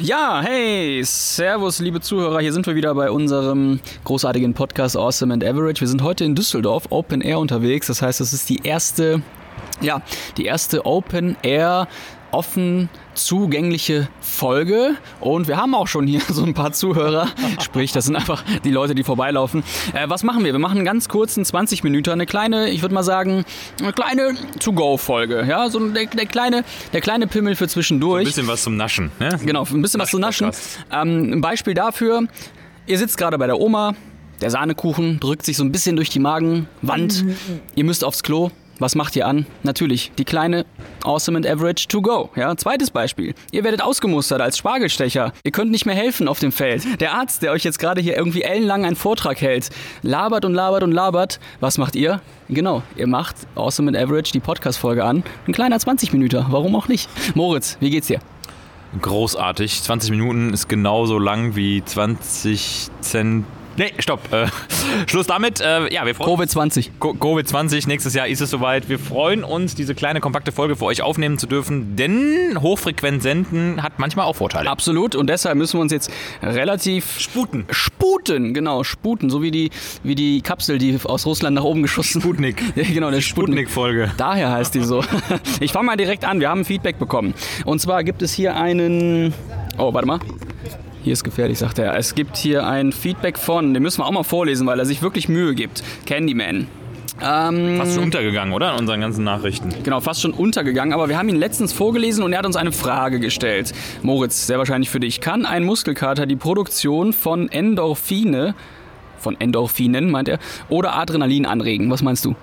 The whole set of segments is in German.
Ja, hey, Servus, liebe Zuhörer. Hier sind wir wieder bei unserem großartigen Podcast Awesome and Average. Wir sind heute in Düsseldorf, Open Air unterwegs. Das heißt, es ist die erste, ja, die erste Open Air offen zugängliche Folge und wir haben auch schon hier so ein paar Zuhörer, sprich, das sind einfach die Leute, die vorbeilaufen. Äh, was machen wir? Wir machen ganz kurz in 20 Minuten eine kleine, ich würde mal sagen, eine kleine To-Go-Folge, ja, so der, der, kleine, der kleine Pimmel für zwischendurch. Ein bisschen was zum Naschen, ne? Genau, ein bisschen was zum Naschen. Ähm, ein Beispiel dafür, ihr sitzt gerade bei der Oma, der Sahnekuchen drückt sich so ein bisschen durch die Magenwand, ihr müsst aufs Klo, was macht ihr an? Natürlich, die kleine Awesome and Average to go. Ja, zweites Beispiel. Ihr werdet ausgemustert als Spargelstecher. Ihr könnt nicht mehr helfen auf dem Feld. Der Arzt, der euch jetzt gerade hier irgendwie ellenlang einen Vortrag hält, labert und labert und labert. Was macht ihr? Genau, ihr macht Awesome and Average die Podcast-Folge an. Ein kleiner 20 Minuten. Warum auch nicht? Moritz, wie geht's dir? Großartig. 20 Minuten ist genauso lang wie 20 Cent Nee, stopp. Äh, Schluss damit. Äh, ja, wir freuen Covid-20. Covid-20, nächstes Jahr ist es soweit. Wir freuen uns, diese kleine, kompakte Folge für euch aufnehmen zu dürfen, denn hochfrequent senden hat manchmal auch Vorteile. Absolut. Und deshalb müssen wir uns jetzt relativ... Sputen. Sputen, genau. Sputen. So wie die, wie die Kapsel, die aus Russland nach oben geschossen... Sputnik. ja, genau, der Sputnik. Sputnik-Folge. Daher heißt die so. Ich fange mal direkt an. Wir haben Feedback bekommen. Und zwar gibt es hier einen... Oh, warte mal. Hier ist gefährlich, sagt er. Es gibt hier ein Feedback von, den müssen wir auch mal vorlesen, weil er sich wirklich Mühe gibt. Candyman. Ähm, fast schon untergegangen, oder? In unseren ganzen Nachrichten. Genau, fast schon untergegangen. Aber wir haben ihn letztens vorgelesen und er hat uns eine Frage gestellt. Moritz, sehr wahrscheinlich für dich. Kann ein Muskelkater die Produktion von Endorphine von Endorphinen, meint er, oder Adrenalin anregen? Was meinst du?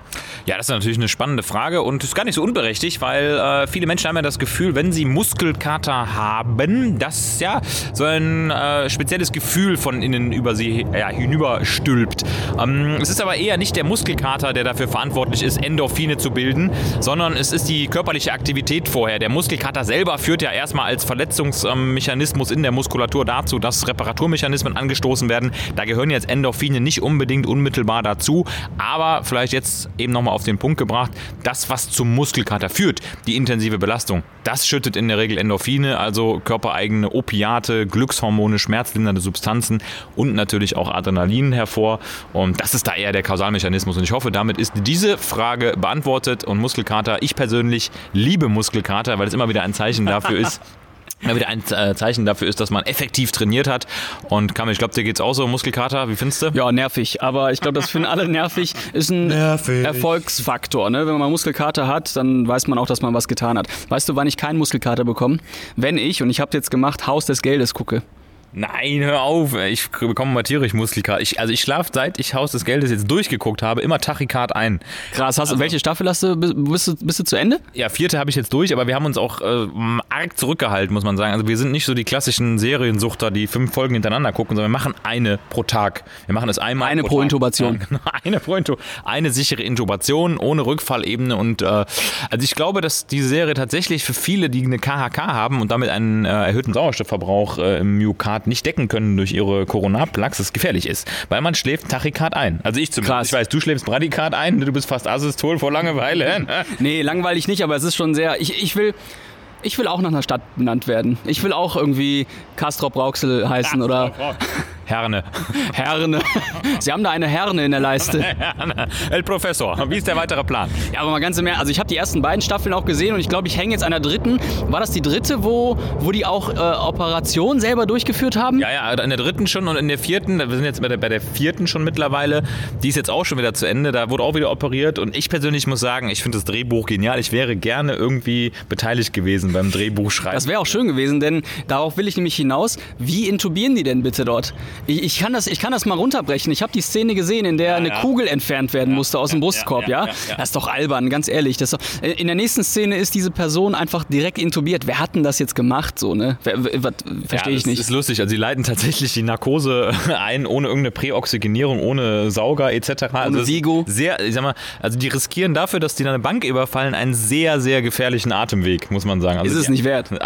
Ja, das ist natürlich eine spannende Frage und ist gar nicht so unberechtigt, weil äh, viele Menschen haben ja das Gefühl, wenn sie Muskelkater haben, dass ja so ein äh, spezielles Gefühl von innen über sie ja, hinüberstülpt. Ähm, es ist aber eher nicht der Muskelkater, der dafür verantwortlich ist, Endorphine zu bilden, sondern es ist die körperliche Aktivität vorher. Der Muskelkater selber führt ja erstmal als Verletzungsmechanismus in der Muskulatur dazu, dass Reparaturmechanismen angestoßen werden. Da gehören jetzt Endorphine nicht unbedingt unmittelbar dazu, aber vielleicht jetzt eben nochmal auf den Punkt gebracht, das, was zum Muskelkater führt, die intensive Belastung, das schüttet in der Regel Endorphine, also körpereigene Opiate, Glückshormone, schmerzlindernde Substanzen und natürlich auch Adrenalin hervor. Und das ist da eher der Kausalmechanismus. Und ich hoffe, damit ist diese Frage beantwortet. Und Muskelkater, ich persönlich liebe Muskelkater, weil es immer wieder ein Zeichen dafür ist, ja, wieder ein äh, Zeichen dafür ist, dass man effektiv trainiert hat. Und Kamil, ich glaube, dir geht's auch so, Muskelkater, wie findest du? Ja, nervig. Aber ich glaube, das finden alle nervig. Ist ein nervig. Erfolgsfaktor. Ne? Wenn man Muskelkater hat, dann weiß man auch, dass man was getan hat. Weißt du, wann ich keinen Muskelkater bekomme? Wenn ich, und ich habe jetzt gemacht, Haus des Geldes gucke. Nein, hör auf. Ich bekomme mal tierisch Muskelkater. Ich, also ich schlafe, seit ich Haus des Geldes jetzt durchgeguckt habe, immer Tachykard ein. Krass. Hast, also, welche Staffel hast du? Bist, du? bist du zu Ende? Ja, vierte habe ich jetzt durch, aber wir haben uns auch äh, arg zurückgehalten, muss man sagen. Also wir sind nicht so die klassischen Seriensuchter, die fünf Folgen hintereinander gucken, sondern wir machen eine pro Tag. Wir machen es einmal Eine pro, pro Intubation. Ja, eine pro Intubation. Eine sichere Intubation ohne Rückfallebene. Und äh, also ich glaube, dass diese Serie tatsächlich für viele, die eine KHK haben und damit einen äh, erhöhten Sauerstoffverbrauch äh, im Myokard nicht decken können durch ihre Coronarplax, gefährlich ist. Weil man schläft Tachykard ein. Also ich zumindest. Krass. Ich weiß, du schläfst Bradykard ein, du bist fast Asystol vor Langeweile. nee, langweilig nicht, aber es ist schon sehr. Ich, ich will. Ich will auch nach einer Stadt benannt werden. Ich will auch irgendwie Castrop Rauxel heißen oder. Herne. Herne. Sie haben da eine Herne in der Leiste. Herne. El Professor. Wie ist der weitere Plan? Ja, aber mal ganz im Ernst. Also ich habe die ersten beiden Staffeln auch gesehen und ich glaube, ich hänge jetzt an der dritten. War das die dritte, wo, wo die auch äh, Operationen selber durchgeführt haben? Ja, ja, in der dritten schon und in der vierten. Wir sind jetzt bei der, bei der vierten schon mittlerweile. Die ist jetzt auch schon wieder zu Ende. Da wurde auch wieder operiert und ich persönlich muss sagen, ich finde das Drehbuch genial. Ich wäre gerne irgendwie beteiligt gewesen beim Drehbuchschreiben. Das wäre auch schön gewesen, denn darauf will ich nämlich hinaus. Wie intubieren die denn bitte dort? Ich, ich, kann, das, ich kann das mal runterbrechen. Ich habe die Szene gesehen, in der ja, eine ja. Kugel entfernt werden musste aus dem Brustkorb, ja, Das ist doch albern, ganz ehrlich. Das doch, äh, in der nächsten Szene ist diese Person einfach direkt intubiert. Wer hat denn das jetzt gemacht, so, ne? Verstehe ich nicht. Das ist lustig. Also, sie leiten tatsächlich die Narkose ein, ohne irgendeine Präoxygenierung, ohne Sauger etc. Ohne also Vigo. Sehr, ich sag mal, also die riskieren dafür, dass die eine Bank überfallen, einen sehr, sehr gefährlichen Atemweg, muss man sagen. Also ist es nicht wert.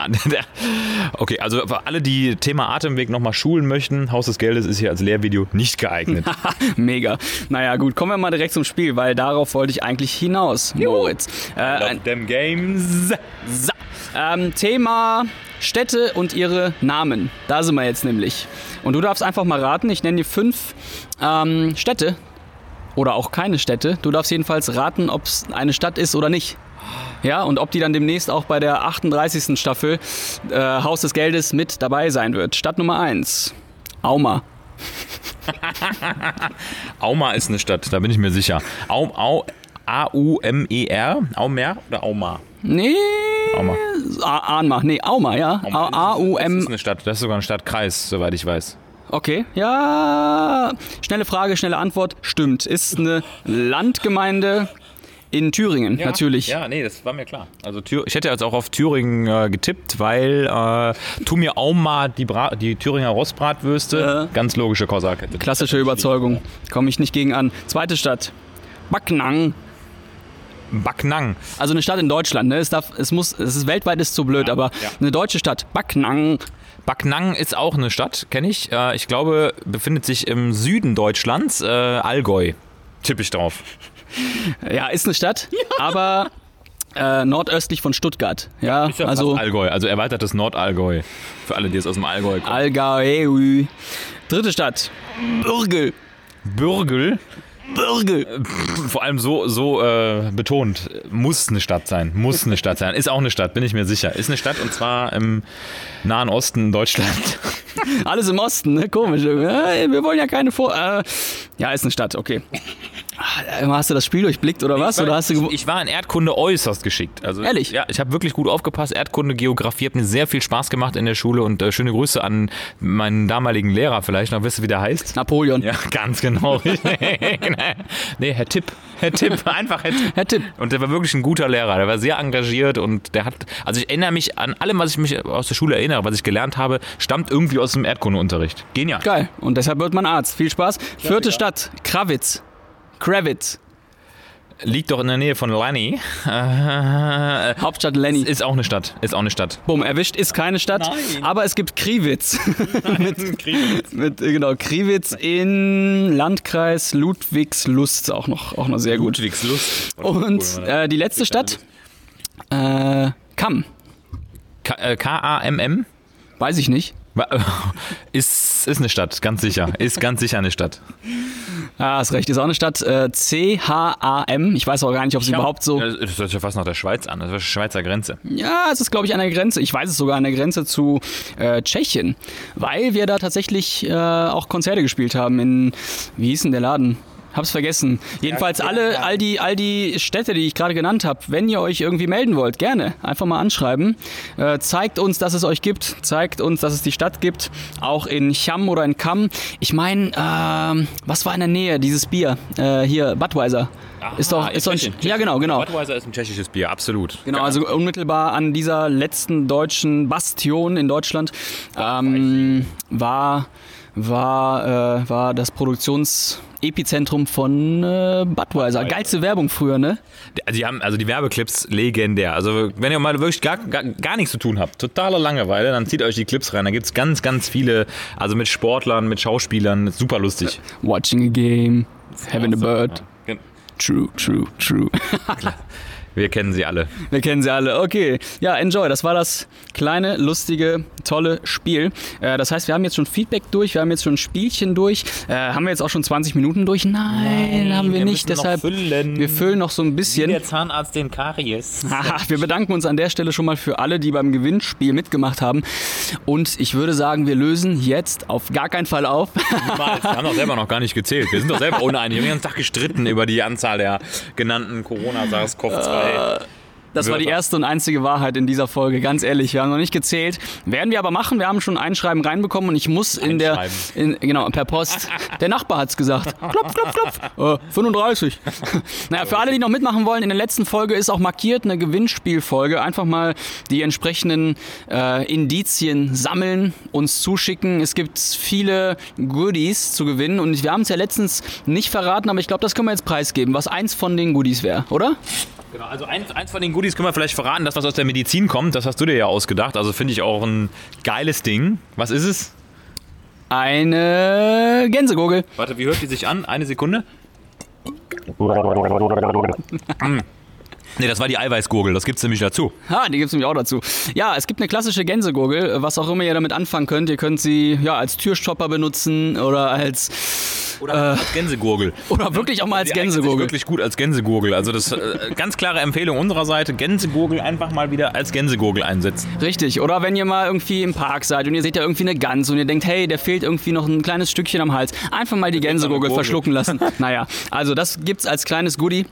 Okay, also für alle, die Thema Atemweg nochmal schulen möchten, Haus des Geldes ist hier als Lehrvideo nicht geeignet. Mega. Naja, gut, kommen wir mal direkt zum Spiel, weil darauf wollte ich eigentlich hinaus, Moritz. Äh, Love them games. So. Ähm, Thema Städte und ihre Namen. Da sind wir jetzt nämlich. Und du darfst einfach mal raten. Ich nenne dir fünf ähm, Städte oder auch keine Städte. Du darfst jedenfalls raten, ob es eine Stadt ist oder nicht. Ja, und ob die dann demnächst auch bei der 38. Staffel äh, Haus des Geldes mit dabei sein wird. Stadt Nummer 1. Auma. Auma ist eine Stadt, da bin ich mir sicher. Au, Au, A-U-M-E-R? Aumer oder Auma? Nee. Auma. A- Ahnma. Nee, Auma, ja. Das ist A-U-M. eine Stadt, das ist sogar ein Stadtkreis, soweit ich weiß. Okay, ja. Schnelle Frage, schnelle Antwort. Stimmt. Ist eine Landgemeinde in Thüringen, natürlich. Ja, nee, das war mir klar. Also ich hätte jetzt auch auf Thüringen äh, getippt, weil äh, tu mir Auma die, Bra die Thüringer Rostbratwürste. Ja. Ganz logische Kausalkette. Klassische Überzeugung. Komme ich nicht gegen an. Zweite Stadt. Backnang. Backnang. Also eine Stadt in Deutschland, ne? Es, darf, es, muss, es ist weltweit ist zu blöd, aber ja. eine deutsche Stadt. Backnang. Backnang ist auch eine Stadt, kenne ich. Äh, ich glaube, befindet sich im Süden Deutschlands, äh, Allgäu. Tippe ich drauf. Ja, ist eine Stadt, aber äh, nordöstlich von Stuttgart. Ja, Ist ja also Allgäu, also erweitertes Nordallgäu. Für alle, die jetzt aus dem Allgäu kommen. Allgäu. Dritte Stadt. Bürgel. Bürgel, Bürgel. vor allem so, so äh, betont, muss eine Stadt sein. Muss eine Stadt sein. Ist auch eine Stadt, bin ich mir sicher. Ist eine Stadt und zwar im Nahen Osten Deutschland. Alles im Osten, ne? Komisch. Ja, wir wollen ja keine Vor... Äh, ja, ist eine Stadt, okay. Ah, Hast du das Spiel durchblickt oder was? Oder hast du ich war in Erdkunde äußerst geschickt. Also, Ehrlich? Ja, ich habe wirklich gut aufgepasst. Erdkunde, Geografie hat mir sehr viel Spaß gemacht in der Schule und äh, schöne Grüße an meinen damaligen Lehrer vielleicht noch. Wisst ihr, wie der heißt? Napoleon. Ja, ganz genau. nee, Herr Tipp. Herr Tipp, einfach Herr Tipp. Herr Tipp. Und der war wirklich ein guter Lehrer. Der war sehr engagiert und der hat, also ich erinnere mich an allem, was ich mich aus der Schule erinnere, was ich gelernt habe, stammt irgendwie aus dem Erdkundeunterricht. Genial. Geil. Und deshalb wird man Arzt. Viel Spaß. Vierte Stadt. Kravitz. Kravitz. Liegt doch in der Nähe von Lanny. Äh, Hauptstadt Lenny. ist auch eine Stadt. Ist auch eine Stadt. Bumm, erwischt ist keine Stadt, Nein. aber es gibt Kriwitz. mit, äh, genau, Kriwitz in Landkreis Ludwigslust, auch noch, auch noch sehr gut. Ludwigslust. Und äh, die letzte Stadt, äh, Kamm, K- äh, K-A-M-M? weiß ich nicht. Ist, ist eine Stadt, ganz sicher. Ist ganz sicher eine Stadt. Ah, hast recht, ist auch eine Stadt. Äh, C-H-A-M, ich weiß auch gar nicht, ob sie überhaupt so... Das hört sich ja fast nach der Schweiz an. Das ist Schweizer Grenze. Ja, es ist, glaube ich, an der Grenze. Ich weiß es sogar an der Grenze zu äh, Tschechien, weil wir da tatsächlich äh, auch Konzerte gespielt haben in, wie hieß denn der Laden? Hab's vergessen. Jedenfalls alle, all die, all die Städte, die ich gerade genannt habe, wenn ihr euch irgendwie melden wollt, gerne einfach mal anschreiben. Äh, zeigt uns, dass es euch gibt. Zeigt uns, dass es die Stadt gibt. Auch in Cham oder in Kamm. Ich meine, ähm, was war in der Nähe? Dieses Bier äh, hier, Budweiser. ist doch, ist doch ein, ja genau, genau. Budweiser ist ein tschechisches Bier, absolut. Genau, also unmittelbar an dieser letzten deutschen Bastion in Deutschland ähm, war, war, äh, war das Produktionsepizentrum von äh, Budweiser. Geilste Werbung früher, ne? Also die haben also die Werbeclips legendär. Also wenn ihr mal wirklich gar, gar, gar nichts zu tun habt, totale Langeweile, dann zieht euch die Clips rein. Da gibt es ganz, ganz viele, also mit Sportlern, mit Schauspielern, super lustig. Watching a game, having a bird. True, true, true. Wir kennen sie alle. Wir kennen sie alle. Okay. Ja, enjoy. Das war das kleine, lustige, tolle Spiel. Äh, das heißt, wir haben jetzt schon Feedback durch, wir haben jetzt schon ein Spielchen durch. Äh, haben wir jetzt auch schon 20 Minuten durch? Nein, haben wir, wir nicht. Deshalb, füllen. wir füllen noch so ein bisschen. Zahnarzt den Karies. Wir bedanken uns an der Stelle schon mal für alle, die beim Gewinnspiel mitgemacht haben. Und ich würde sagen, wir lösen jetzt auf gar keinen Fall auf. Niemals. Wir haben doch selber noch gar nicht gezählt. Wir sind doch selber uneinig. Wir haben den ganzen Tag gestritten über die Anzahl der genannten Corona-SARS-CoV-2. Das war die erste und einzige Wahrheit in dieser Folge, ganz ehrlich. Wir haben noch nicht gezählt. Werden wir aber machen. Wir haben schon ein Schreiben reinbekommen und ich muss in der. In, genau, per Post. Der Nachbar hat's gesagt. Klopf, klopf, klopf. Äh, 35. naja, für alle, die noch mitmachen wollen, in der letzten Folge ist auch markiert eine Gewinnspielfolge. Einfach mal die entsprechenden äh, Indizien sammeln, uns zuschicken. Es gibt viele Goodies zu gewinnen und wir haben es ja letztens nicht verraten, aber ich glaube, das können wir jetzt preisgeben, was eins von den Goodies wäre, oder? Genau, also eins, eins von den Goodies können wir vielleicht verraten, das was aus der Medizin kommt, das hast du dir ja ausgedacht. Also finde ich auch ein geiles Ding. Was ist es? Eine Gänsegurgel. Warte, wie hört die sich an? Eine Sekunde. Nee, das war die Eiweißgurgel, das gibt's nämlich dazu. Ha, die gibt's nämlich auch dazu. Ja, es gibt eine klassische Gänsegurgel, was auch immer ihr damit anfangen könnt. Ihr könnt sie ja als Türstopper benutzen oder als Oder als Gänsegurgel. oder wirklich auch mal als Die Gänsegurgel. wirklich gut als Gänsegurgel. Also das äh, ganz klare Empfehlung unserer Seite, Gänsegurgel einfach mal wieder als Gänsegurgel einsetzen. Richtig. Oder wenn ihr mal irgendwie im Park seid und ihr seht da irgendwie eine Gans und ihr denkt, hey, der fehlt irgendwie noch ein kleines Stückchen am Hals, einfach mal die Gänsegurgel Gurgel. verschlucken lassen. naja, also das gibt's als kleines Goodie.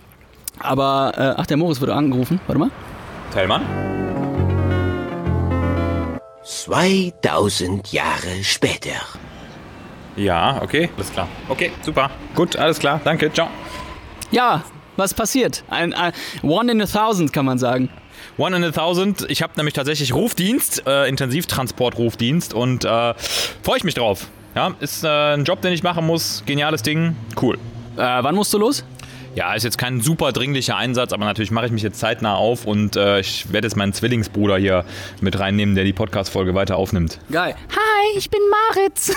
Aber, äh, ach, der Moritz wurde angerufen. Warte mal. Teilmann? 2000 Jahre später. Ja, okay. Alles klar. Okay, super. Gut, alles klar. Danke. Ciao. Ja, was passiert? Ein, ein One in a Thousand, kann man sagen. One in a thousand. Ich habe nämlich tatsächlich Rufdienst, äh, Intensivtransport-Rufdienst und äh, freue ich mich drauf. Ja, ist äh, ein Job, den ich machen muss. Geniales Ding. Cool. Äh, wann musst du los? Ja, ist jetzt kein super dringlicher Einsatz, aber natürlich mache ich mich jetzt zeitnah auf und äh, ich werde jetzt meinen Zwillingsbruder hier mit reinnehmen, der die Podcast-Folge weiter aufnimmt. Geil. Hi, ich bin Maritz.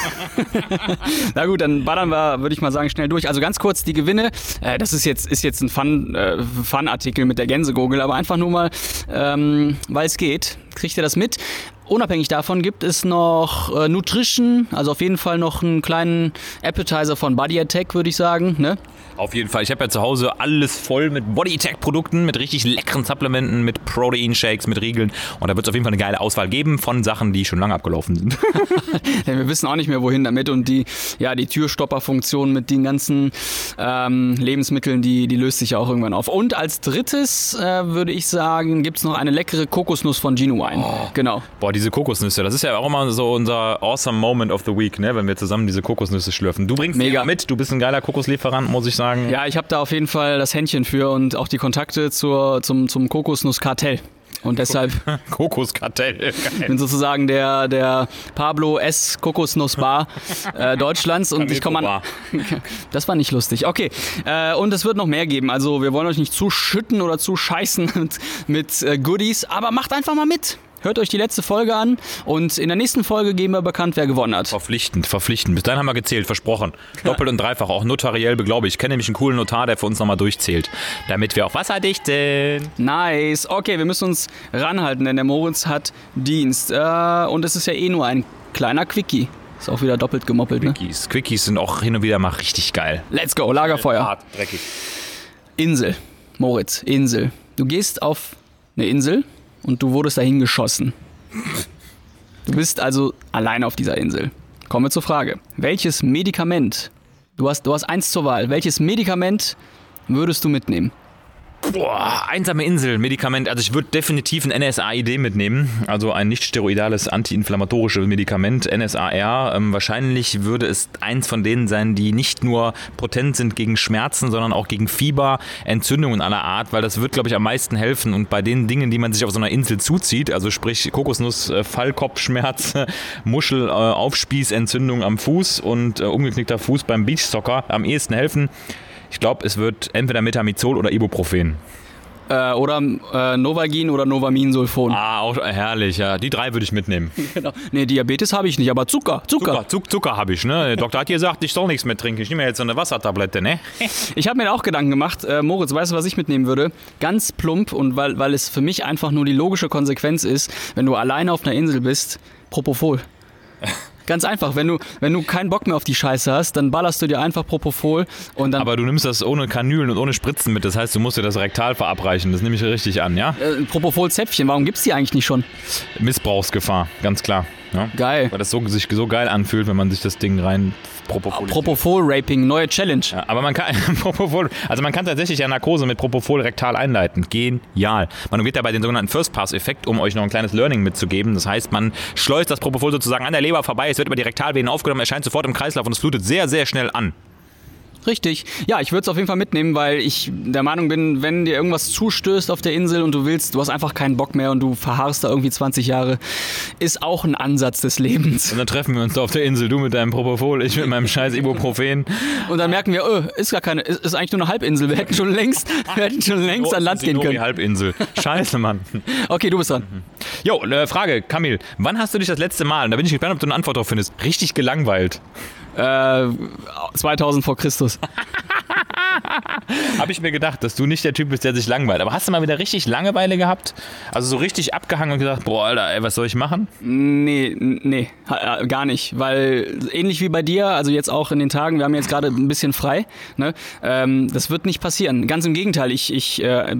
Na gut, dann ballern wir, würde ich mal sagen, schnell durch. Also ganz kurz die Gewinne. Äh, das ist jetzt, ist jetzt ein Fun, äh, Fun-Artikel mit der Gänsegurgel, aber einfach nur mal, ähm, weil es geht. Kriegt ihr das mit? Unabhängig davon gibt es noch äh, Nutrition, also auf jeden Fall noch einen kleinen Appetizer von Body Attack, würde ich sagen. Ne? Auf jeden Fall. Ich habe ja zu Hause alles voll mit Body Attack Produkten, mit richtig leckeren Supplementen, mit Protein Shakes, mit Riegeln. Und da wird es auf jeden Fall eine geile Auswahl geben von Sachen, die schon lange abgelaufen sind. Denn wir wissen auch nicht mehr, wohin damit. Und die, ja, die Türstopperfunktion mit den ganzen ähm, Lebensmitteln, die, die löst sich ja auch irgendwann auf. Und als drittes äh, würde ich sagen, gibt es noch eine leckere Kokosnuss von Genuine. Genau. Boah, diese Kokosnüsse, das ist ja auch immer so unser awesome Moment of the week, ne? wenn wir zusammen diese Kokosnüsse schlürfen. Du bringst Mega. mit, du bist ein geiler Kokoslieferant, muss ich sagen. Ja, ich habe da auf jeden Fall das Händchen für und auch die Kontakte zur, zum, zum Kokosnusskartell. Und deshalb Kokoskartell. Geil. bin sozusagen der, der Pablo S. Kokosnussbar äh, Deutschlands und ich komme an. Das war nicht lustig. Okay, äh, und es wird noch mehr geben. Also wir wollen euch nicht zuschütten oder zuscheißen mit, mit äh, Goodies, aber macht einfach mal mit. Hört euch die letzte Folge an und in der nächsten Folge geben wir bekannt, wer gewonnen hat. Verpflichtend, verpflichtend. Bis dahin haben wir gezählt, versprochen. Doppelt und dreifach, auch notariell beglaubigt. Ich kenne nämlich einen coolen Notar, der für uns nochmal durchzählt. Damit wir auch wasserdicht sind. Nice. Okay, wir müssen uns ranhalten, denn der Moritz hat Dienst. Äh, und es ist ja eh nur ein kleiner Quickie. Ist auch wieder doppelt gemoppelt, ne? Quickies. Quickies sind auch hin und wieder mal richtig geil. Let's go, Lagerfeuer. Hart, dreckig. Insel. Moritz, Insel. Du gehst auf eine Insel und du wurdest dahin geschossen. Du bist also allein auf dieser Insel. Kommen wir zur Frage. Welches Medikament, du hast, du hast eins zur Wahl, welches Medikament würdest du mitnehmen? Boah, einsame Insel, Medikament. Also ich würde definitiv ein NSAID mitnehmen, also ein nicht steroidales antiinflammatorisches Medikament, NSAR. Ähm, wahrscheinlich würde es eins von denen sein, die nicht nur potent sind gegen Schmerzen, sondern auch gegen Fieber, Entzündungen aller Art, weil das wird, glaube ich, am meisten helfen. Und bei den Dingen, die man sich auf so einer Insel zuzieht, also sprich Kokosnuss, äh, Fallkopfschmerz, Muschel, äh, Aufspieß, Entzündung am Fuß und äh, umgeknickter Fuß beim Beachsoccer am ehesten helfen. Ich glaube, es wird entweder Metamizol oder Ibuprofen. Äh, oder äh, Novagin oder Novaminsulfon. Ah, auch herrlich, ja. Die drei würde ich mitnehmen. Genau. Nee, Diabetes habe ich nicht, aber Zucker, Zucker. Zucker, Zuck, Zucker habe ich, ne? Der Doktor hat gesagt, ich soll nichts mehr trinken. Ich nehme jetzt so eine Wassertablette, ne? Ich habe mir auch Gedanken gemacht. Äh, Moritz, weißt du, was ich mitnehmen würde? Ganz plump und weil, weil es für mich einfach nur die logische Konsequenz ist, wenn du alleine auf einer Insel bist, Propofol. Ganz einfach, wenn du, wenn du keinen Bock mehr auf die Scheiße hast, dann ballerst du dir einfach Propofol und dann Aber du nimmst das ohne Kanülen und ohne Spritzen mit. Das heißt, du musst dir das rektal verabreichen. Das nehme ich richtig an, ja? äh, Propofol-Zäpfchen. Warum gibt's die eigentlich nicht schon? Missbrauchsgefahr, ganz klar. Ja? Geil. Weil das so, sich so geil anfühlt, wenn man sich das Ding rein Propofol. Propofol-Raping, neue Challenge. Ja, aber man kann Propofol, also man kann tatsächlich ja Narkose mit Propofol rektal einleiten. Genial. Man umgeht dabei den sogenannten First-Pass-Effekt, um euch noch ein kleines Learning mitzugeben. Das heißt, man schleust das Propofol sozusagen an der Leber vorbei, es wird über die Rektalvenen aufgenommen, erscheint sofort im Kreislauf und es flutet sehr, sehr schnell an. Richtig. Ja, ich würde es auf jeden Fall mitnehmen, weil ich der Meinung bin, wenn dir irgendwas zustößt auf der Insel und du willst, du hast einfach keinen Bock mehr und du verharrst da irgendwie 20 Jahre, ist auch ein Ansatz des Lebens. Und dann treffen wir uns da auf der Insel, du mit deinem Propofol, ich mit meinem scheiß Ibuprofen. Und dann merken wir, oh, ist gar keine, ist, ist eigentlich nur eine Halbinsel. Wir hätten schon längst, wir hätten schon längst an Land gehen Die können. Halbinsel. Scheiße, Mann. Okay, du bist dran. Jo, äh, Frage, Kamil, wann hast du dich das letzte Mal, und da bin ich gespannt, ob du eine Antwort drauf findest, richtig gelangweilt? Äh, 2000 vor Christus. Habe ich mir gedacht, dass du nicht der Typ bist, der sich langweilt. Aber hast du mal wieder richtig Langeweile gehabt? Also so richtig abgehangen und gesagt, boah, Alter, ey, was soll ich machen? Nee, nee, äh, gar nicht. Weil ähnlich wie bei dir, also jetzt auch in den Tagen, wir haben jetzt gerade ein bisschen frei, ne? Ähm, das wird nicht passieren. Ganz im Gegenteil, ich, ich äh,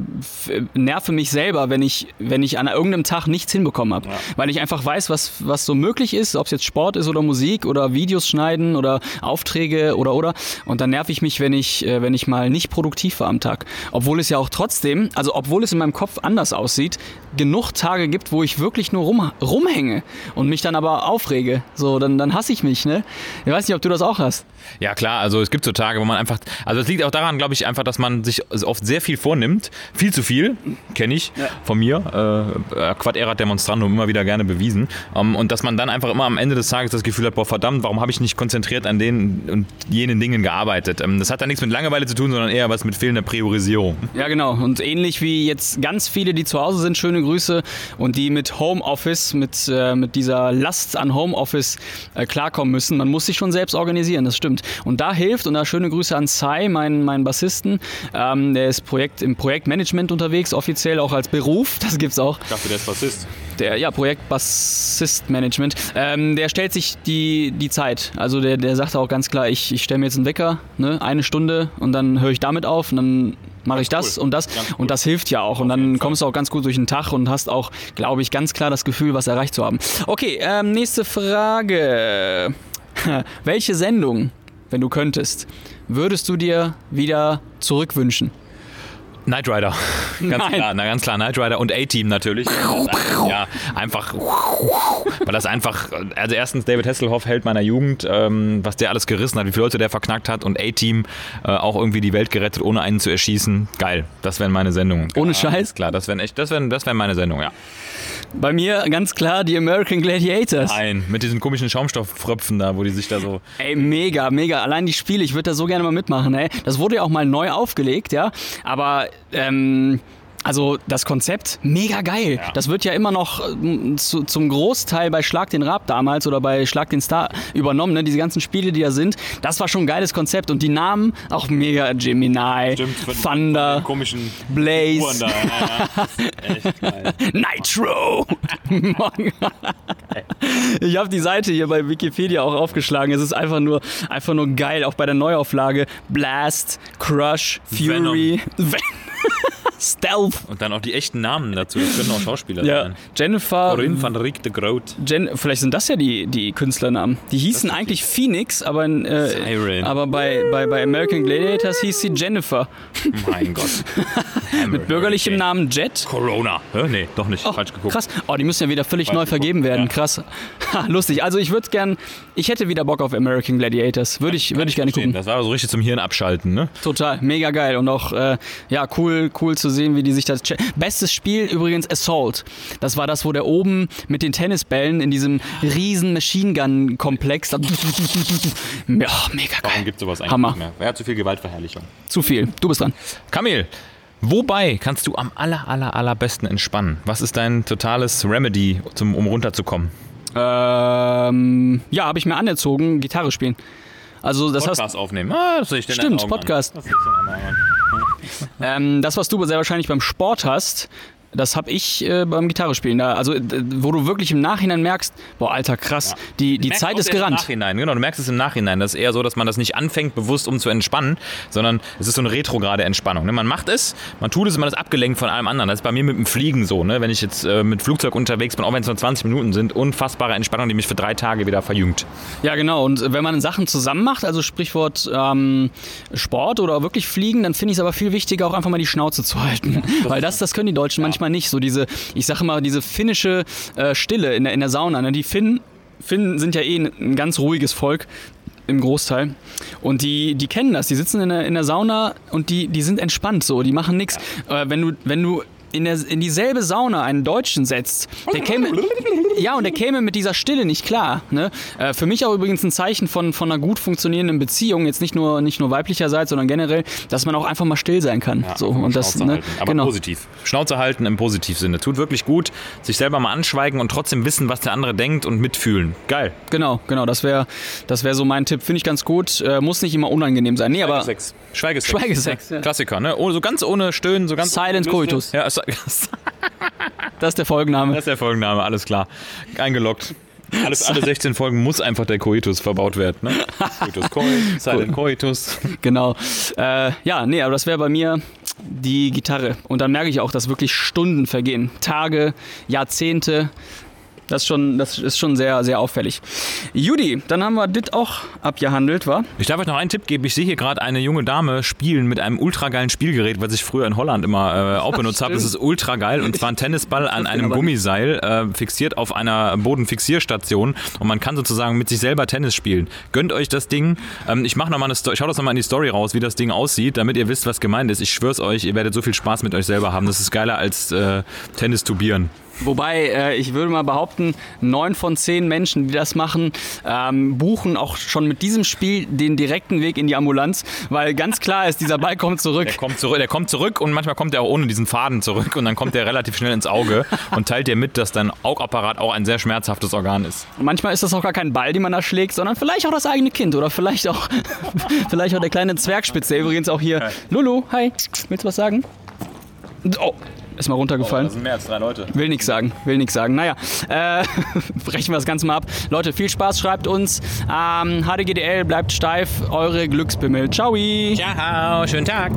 nerve mich selber, wenn ich, wenn ich an irgendeinem Tag nichts hinbekommen habe. Ja. Weil ich einfach weiß, was, was so möglich ist, ob es jetzt Sport ist oder Musik oder Videos schneiden oder Aufträge oder oder. Und dann nerv ich mich, wenn ich, äh, wenn ich mal nicht produktiv war am Tag. Obwohl es ja auch trotzdem, also obwohl es in meinem Kopf anders aussieht, genug Tage gibt, wo ich wirklich nur rum, rumhänge und mich dann aber aufrege. So, dann, dann hasse ich mich, ne? Ich weiß nicht, ob du das auch hast. Ja, klar, also es gibt so Tage, wo man einfach, also es liegt auch daran, glaube ich, einfach, dass man sich oft sehr viel vornimmt. Viel zu viel, kenne ich ja. von mir. Äh, Quad erat demonstrandum immer wieder gerne bewiesen. Um, ähm, und dass man dann einfach immer am Ende des Tages das Gefühl hat, boah, verdammt, warum habe ich nicht konzentriert an den und jenen Dingen gearbeitet? Ähm, das hat dann nichts mit Langeweile zu tun, sondern eher was mit fehlender Priorisierung. Ja, genau. Und ähnlich wie jetzt ganz viele, die zu Hause sind, schöne Grüße und die mit Homeoffice, mit, äh, mit dieser Last an Homeoffice äh, klarkommen müssen. Man muss sich schon selbst organisieren, das stimmt. Und da hilft, und da schöne Grüße an Sai, meinen, meinen Bassisten, ähm, der ist Projekt, im Projektmanagement unterwegs, offiziell auch als Beruf, das gibt es auch. Ich dachte, der ist Bassist. Der, ja, Projektbassistmanagement. Ähm, der stellt sich die, die Zeit. Also der, der sagt auch ganz klar, ich, ich stelle mir jetzt einen Wecker, ne, eine Stunde und dann höre ich damit auf und dann mache ich das cool. und das cool. und das hilft ja auch und dann kommst du auch ganz gut durch den Tag und hast auch, glaube ich, ganz klar das Gefühl, was erreicht zu haben. Okay, ähm, nächste Frage. Welche Sendung, wenn du könntest, würdest du dir wieder zurückwünschen? Knight Rider. Ganz Nein. klar, na, ganz klar, Knight Rider und A-Team natürlich. ja, einfach, weil das einfach, also erstens David Hasselhoff hält meiner Jugend, ähm, was der alles gerissen hat, wie viele Leute der verknackt hat und A-Team äh, auch irgendwie die Welt gerettet, ohne einen zu erschießen. Geil, das wären meine Sendungen. Ohne Scheiß? Klar, das wären echt, das wären, das wären meine Sendungen, ja. Bei mir ganz klar die American Gladiators. Nein, mit diesen komischen Schaumstofffröpfen da, wo die sich da so. Ey, mega, mega. Allein die Spiele, ich würde da so gerne mal mitmachen, ey. Das wurde ja auch mal neu aufgelegt, ja. Aber, ähm, also das Konzept, mega geil. Ja. Das wird ja immer noch äh, zu, zum Großteil bei Schlag den Rab damals oder bei Schlag den Star übernommen. Ne? Diese ganzen Spiele, die da sind, das war schon ein geiles Konzept. Und die Namen auch mega. Gemini, Stimmt, Thunder, komischen Blaze, da, ja, Nitro. ich habe die Seite hier bei Wikipedia auch aufgeschlagen. Es ist einfach nur, einfach nur geil. Auch bei der Neuauflage. Blast, Crush, Fury, Venom. Stealth. Und dann auch die echten Namen dazu. Das können auch Schauspieler ja. sein. Jennifer. Corinne van Riek de Groot. Jen, vielleicht sind das ja die, die Künstlernamen. Die hießen eigentlich Phoenix, aber, äh, aber bei, bei, bei American Gladiators hieß sie Jennifer. Mein Gott. Mit bürgerlichem Namen Jet. Corona. Hä? Nee, doch nicht. Oh, Falsch geguckt. Krass. Oh, die müssen ja wieder völlig Falsch neu geguckt. vergeben werden. Ja. Krass. Ha, lustig. Also ich würde gern, ich hätte wieder Bock auf American Gladiators. Würde ich, würd ich gerne gucken. Das war so richtig zum Hirn abschalten, ne? Total. Mega geil. Und auch, äh, ja, cool, cool zu sehen, wie die sich das. Bestes Spiel übrigens Assault. Das war das, wo der oben mit den Tennisbällen in diesem riesen Machine Gun Komplex. ja, mega geil. Warum gibt es sowas eigentlich Hammer. nicht mehr? Wer hat zu viel Gewaltverherrlichung? Zu viel. Du bist dran. Kamil. Wobei kannst du am aller, aller, allerbesten entspannen? Was ist dein totales Remedy, zum, um runterzukommen? Ähm, ja, habe ich mir anerzogen, Gitarre spielen. Also das Podcast heißt, aufnehmen. Ah, das ich Stimmt, Podcast. Das, ähm, das, was du sehr wahrscheinlich beim Sport hast, das habe ich äh, beim Gitarrespielen. Da, also, wo du wirklich im Nachhinein merkst, boah, Alter, krass, ja. die, die Zeit ist gerannt. Im Nachhinein, genau, du merkst es im Nachhinein. Das ist eher so, dass man das nicht anfängt, bewusst um zu entspannen, sondern es ist so eine retrograde Entspannung. Ne? Man macht es, man tut es, man ist abgelenkt von allem anderen. Das ist bei mir mit dem Fliegen so. Ne? Wenn ich jetzt äh, mit Flugzeug unterwegs bin, auch wenn es nur 20 Minuten sind, unfassbare Entspannung, die mich für drei Tage wieder verjüngt. Ja, genau. Und wenn man Sachen zusammen macht, also Sprichwort ähm, Sport oder wirklich Fliegen, dann finde ich es aber viel wichtiger, auch einfach mal die Schnauze zu halten. Weil das, das können die Deutschen ja. manchmal nicht. So diese ich sage mal, diese finnische äh, Stille in der, in der Sauna. Ne? Die Finnen, Finnen sind ja eh ein, ein ganz ruhiges Volk im Großteil. Und die, die kennen das. Die sitzen in der, in der Sauna und die, die sind entspannt so. Die machen nichts. Äh, wenn, du, wenn du in, der, in dieselbe Sauna einen Deutschen setzt, der käme, ja, und er käme mit dieser Stille nicht klar. Ne? Äh, für mich auch übrigens ein Zeichen von, von einer gut funktionierenden Beziehung, jetzt nicht nur, nicht nur weiblicherseits, sondern generell, dass man auch einfach mal still sein kann. Ja, so, und das, ne? Aber genau. positiv. Schnauze halten im Positivsinne. Tut wirklich gut. Sich selber mal anschweigen und trotzdem wissen, was der andere denkt und mitfühlen. Geil. Genau, genau, das wäre das wär so mein Tipp. Finde ich ganz gut. Äh, muss nicht immer unangenehm sein. Nee, aber Schweigesex. Schweigesex. Schweigesex, ja. Klassiker, ne? Oh, so ganz ohne Stöhnen, so ganz Silent. Coitus. Ja, das das ist der Folgenname. ist der Folgenname, alles klar. Eingeloggt. Alles, alle 16 Folgen muss einfach der Coitus verbaut werden. Ne? Coitus Coit, Silent Coitus. Genau. Äh, ja, nee, aber das wäre bei mir die Gitarre. Und dann merke ich auch, dass wirklich Stunden vergehen. Tage, Jahrzehnte. Das ist schon, das ist schon sehr, sehr auffällig. Judy, dann haben wir das auch abgehandelt, wa? Ich darf euch noch einen Tipp geben. Ich sehe hier gerade eine junge Dame spielen mit einem ultra geilen Spielgerät, was ich früher in Holland immer äh, auch benutzt habe. Das ist ultra geil und zwar ein Tennisball an einem Gummiseil äh, fixiert auf einer Bodenfixierstation und man kann sozusagen mit sich selber Tennis spielen. Gönnt euch das Ding. Ähm, ich mache noch mal eine Sto- schaut das nochmal in die Story raus, wie das Ding aussieht, damit ihr wisst, was gemeint ist. Ich schwör's euch, ihr werdet so viel Spaß mit euch selber haben. Das ist geiler als äh, Tennis tubieren. Wobei, äh, ich würde mal behaupten, neun von zehn Menschen, die das machen, ähm, buchen auch schon mit diesem Spiel den direkten Weg in die Ambulanz, weil ganz klar ist, dieser Ball kommt zurück. Der kommt zurück, der kommt zurück und manchmal kommt er auch ohne diesen Faden zurück und dann kommt er relativ schnell ins Auge und teilt dir mit, dass dein Augapparat auch ein sehr schmerzhaftes Organ ist. Manchmal ist das auch gar kein Ball, den man da schlägt, sondern vielleicht auch das eigene Kind oder vielleicht auch, vielleicht auch der kleine Zwergspitz, der übrigens auch hier. Lulu, hi, willst du was sagen? Oh, ist mal runtergefallen. sind mehr als drei Leute. Will nichts sagen, will nichts sagen. Naja, äh, brechen wir das Ganze mal ab. Leute, viel Spaß, schreibt uns. Ähm, HDGDL bleibt steif, eure Glücksbimmel. Ciao! Ciao, schönen Tag.